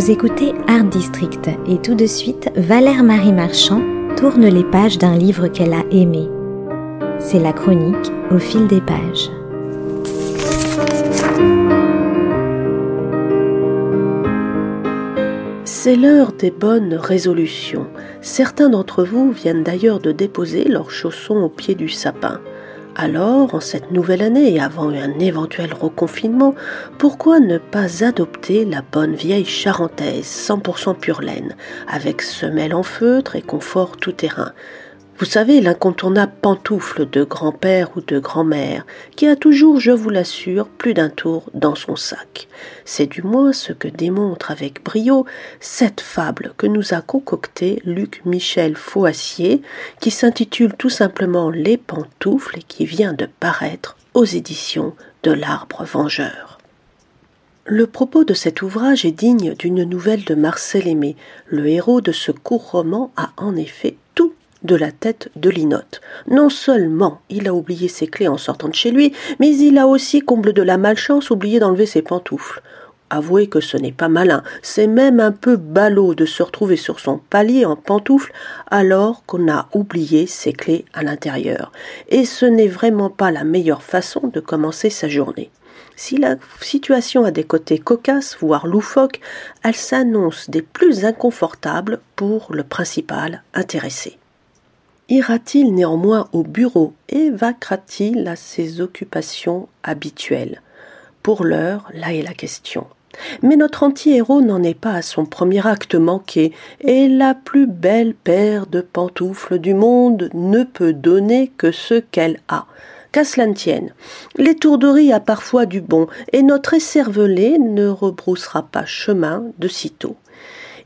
Vous écoutez Art District et tout de suite, Valère Marie Marchand tourne les pages d'un livre qu'elle a aimé. C'est la chronique au fil des pages. C'est l'heure des bonnes résolutions. Certains d'entre vous viennent d'ailleurs de déposer leurs chaussons au pied du sapin. Alors, en cette nouvelle année et avant un éventuel reconfinement, pourquoi ne pas adopter la bonne vieille charentaise 100% pure laine, avec semelle en feutre et confort tout terrain vous savez, l'incontournable pantoufle de grand-père ou de grand-mère, qui a toujours, je vous l'assure, plus d'un tour dans son sac. C'est du moins ce que démontre avec brio cette fable que nous a concoctée Luc Michel Foassier, qui s'intitule tout simplement Les pantoufles et qui vient de paraître aux éditions de l'Arbre Vengeur. Le propos de cet ouvrage est digne d'une nouvelle de Marcel Aimé. Le héros de ce court roman a en effet de la tête de Linotte. Non seulement il a oublié ses clés en sortant de chez lui, mais il a aussi, comble de la malchance, oublié d'enlever ses pantoufles. Avouez que ce n'est pas malin, c'est même un peu ballot de se retrouver sur son palier en pantoufles alors qu'on a oublié ses clés à l'intérieur. Et ce n'est vraiment pas la meilleure façon de commencer sa journée. Si la situation a des côtés cocasses, voire loufoques, elle s'annonce des plus inconfortables pour le principal intéressé. Ira-t-il néanmoins au bureau et vaquera-t-il à ses occupations habituelles? Pour l'heure, là est la question. Mais notre anti-héros n'en est pas à son premier acte manqué, et la plus belle paire de pantoufles du monde ne peut donner que ce qu'elle a. Qu'à cela ne tienne, l'étourderie a parfois du bon, et notre écervelé ne rebroussera pas chemin de sitôt.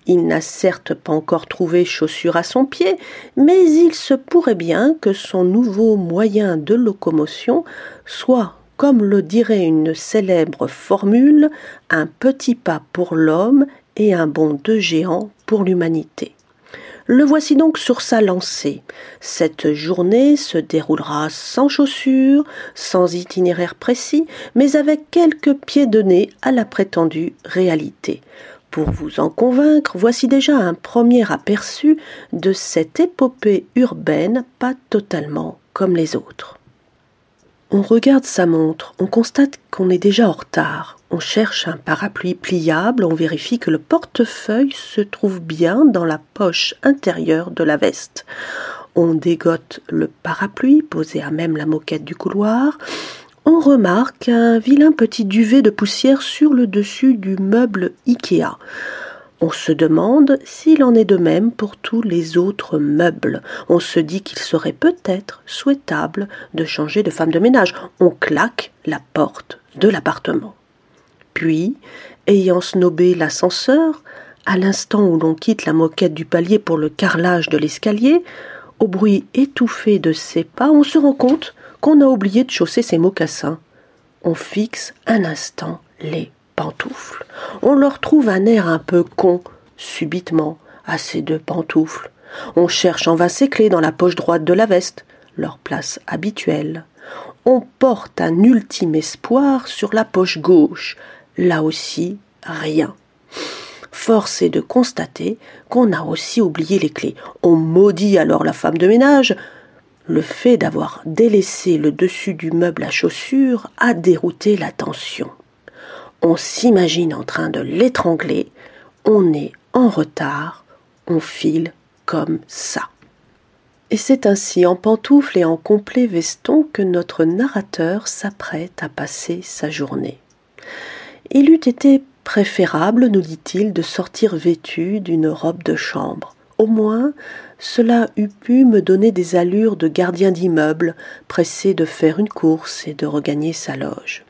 Il n'a certes pas encore trouvé chaussure à son pied, mais il se pourrait bien que son nouveau moyen de locomotion soit, comme le dirait une célèbre formule, un petit pas pour l'homme et un bond de géant pour l'humanité. Le voici donc sur sa lancée. Cette journée se déroulera sans chaussures, sans itinéraire précis, mais avec quelques pieds de nez à la prétendue réalité. Pour vous en convaincre, voici déjà un premier aperçu de cette épopée urbaine pas totalement comme les autres. On regarde sa montre, on constate qu'on est déjà en retard. On cherche un parapluie pliable, on vérifie que le portefeuille se trouve bien dans la poche intérieure de la veste. On dégote le parapluie posé à même la moquette du couloir, remarque un vilain petit duvet de poussière sur le dessus du meuble Ikea. On se demande s'il en est de même pour tous les autres meubles. On se dit qu'il serait peut-être souhaitable de changer de femme de ménage. On claque la porte de l'appartement. Puis, ayant snobé l'ascenseur, à l'instant où l'on quitte la moquette du palier pour le carrelage de l'escalier, au bruit étouffé de ses pas, on se rend compte a oublié de chausser ses mocassins. On fixe un instant les pantoufles. On leur trouve un air un peu con, subitement, à ces deux pantoufles. On cherche en vain ses clés dans la poche droite de la veste, leur place habituelle. On porte un ultime espoir sur la poche gauche. Là aussi, rien. Force est de constater qu'on a aussi oublié les clés. On maudit alors la femme de ménage, le fait d'avoir délaissé le dessus du meuble à chaussures a dérouté l'attention. On s'imagine en train de l'étrangler, on est en retard, on file comme ça. Et c'est ainsi en pantoufles et en complet veston que notre narrateur s'apprête à passer sa journée. Il eût été préférable, nous dit-il, de sortir vêtu d'une robe de chambre. Au moins, cela eût pu me donner des allures de gardien d'immeuble, pressé de faire une course et de regagner sa loge.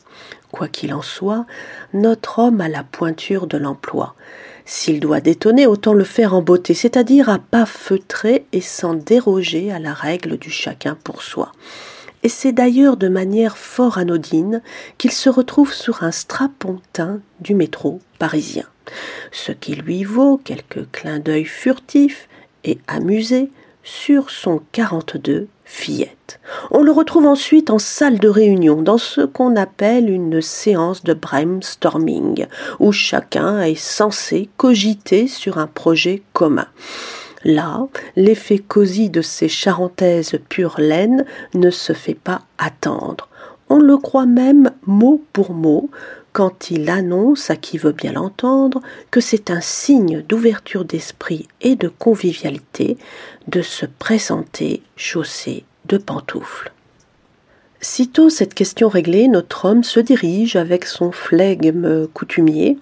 Quoi qu'il en soit, notre homme a la pointure de l'emploi. S'il doit détonner, autant le faire en beauté, c'est-à-dire à pas feutrer et sans déroger à la règle du chacun pour soi. Et c'est d'ailleurs de manière fort anodine qu'il se retrouve sur un strapontin du métro parisien ce qui lui vaut quelques clins d'œil furtifs et amusés sur son 42 fillette. On le retrouve ensuite en salle de réunion dans ce qu'on appelle une séance de brainstorming, où chacun est censé cogiter sur un projet commun. Là, l'effet cosy de ces charentaises pure laine ne se fait pas attendre. On le croit même mot pour mot quand il annonce à qui veut bien l'entendre que c'est un signe d'ouverture d'esprit et de convivialité de se présenter chaussé de pantoufles. Sitôt cette question réglée, notre homme se dirige avec son flegme coutumier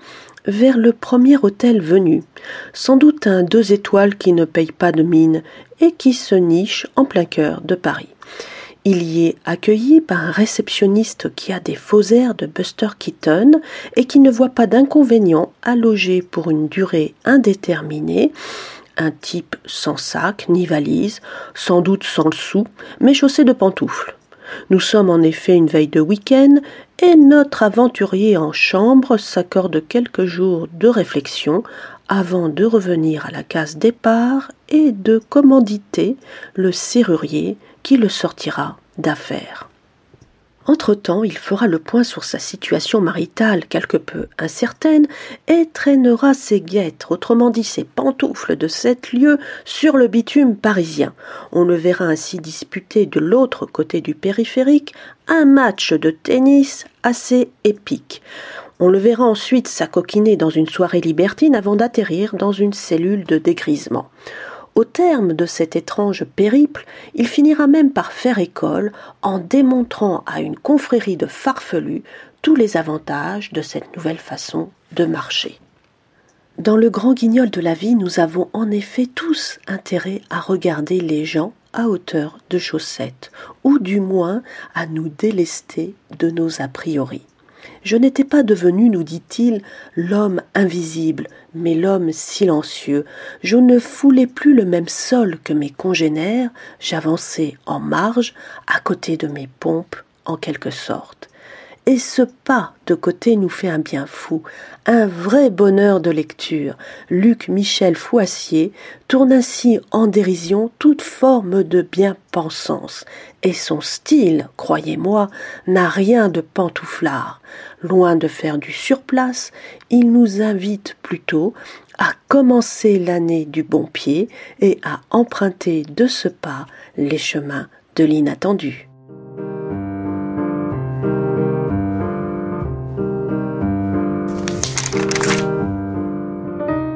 vers le premier hôtel venu, sans doute un deux étoiles qui ne paye pas de mine et qui se niche en plein cœur de Paris. Il y est accueilli par un réceptionniste qui a des faux airs de Buster Keaton et qui ne voit pas d'inconvénient à loger pour une durée indéterminée un type sans sac ni valise, sans doute sans le sou, mais chaussé de pantoufles. Nous sommes en effet une veille de week-end et notre aventurier en chambre s'accorde quelques jours de réflexion avant de revenir à la case départ et de commanditer le serrurier qui le sortira d'affaires. Entre-temps, il fera le point sur sa situation maritale quelque peu incertaine et traînera ses guêtres, autrement dit ses pantoufles de sept lieues, sur le bitume parisien. On le verra ainsi disputer de l'autre côté du périphérique un match de tennis assez épique. On le verra ensuite s'acoquiner dans une soirée libertine avant d'atterrir dans une cellule de dégrisement. Au terme de cet étrange périple, il finira même par faire école en démontrant à une confrérie de farfelus tous les avantages de cette nouvelle façon de marcher. Dans le grand guignol de la vie, nous avons en effet tous intérêt à regarder les gens à hauteur de chaussettes, ou du moins à nous délester de nos a priori. Je n'étais pas devenu, nous dit-il, l'homme invisible, mais l'homme silencieux. Je ne foulais plus le même sol que mes congénères, j'avançais en marge, à côté de mes pompes, en quelque sorte. Et ce pas de côté nous fait un bien fou, un vrai bonheur de lecture. Luc Michel Foissier tourne ainsi en dérision toute forme de bien-pensance, et son style, croyez-moi, n'a rien de pantouflard. Loin de faire du surplace, il nous invite plutôt à commencer l'année du bon pied et à emprunter de ce pas les chemins de l'inattendu.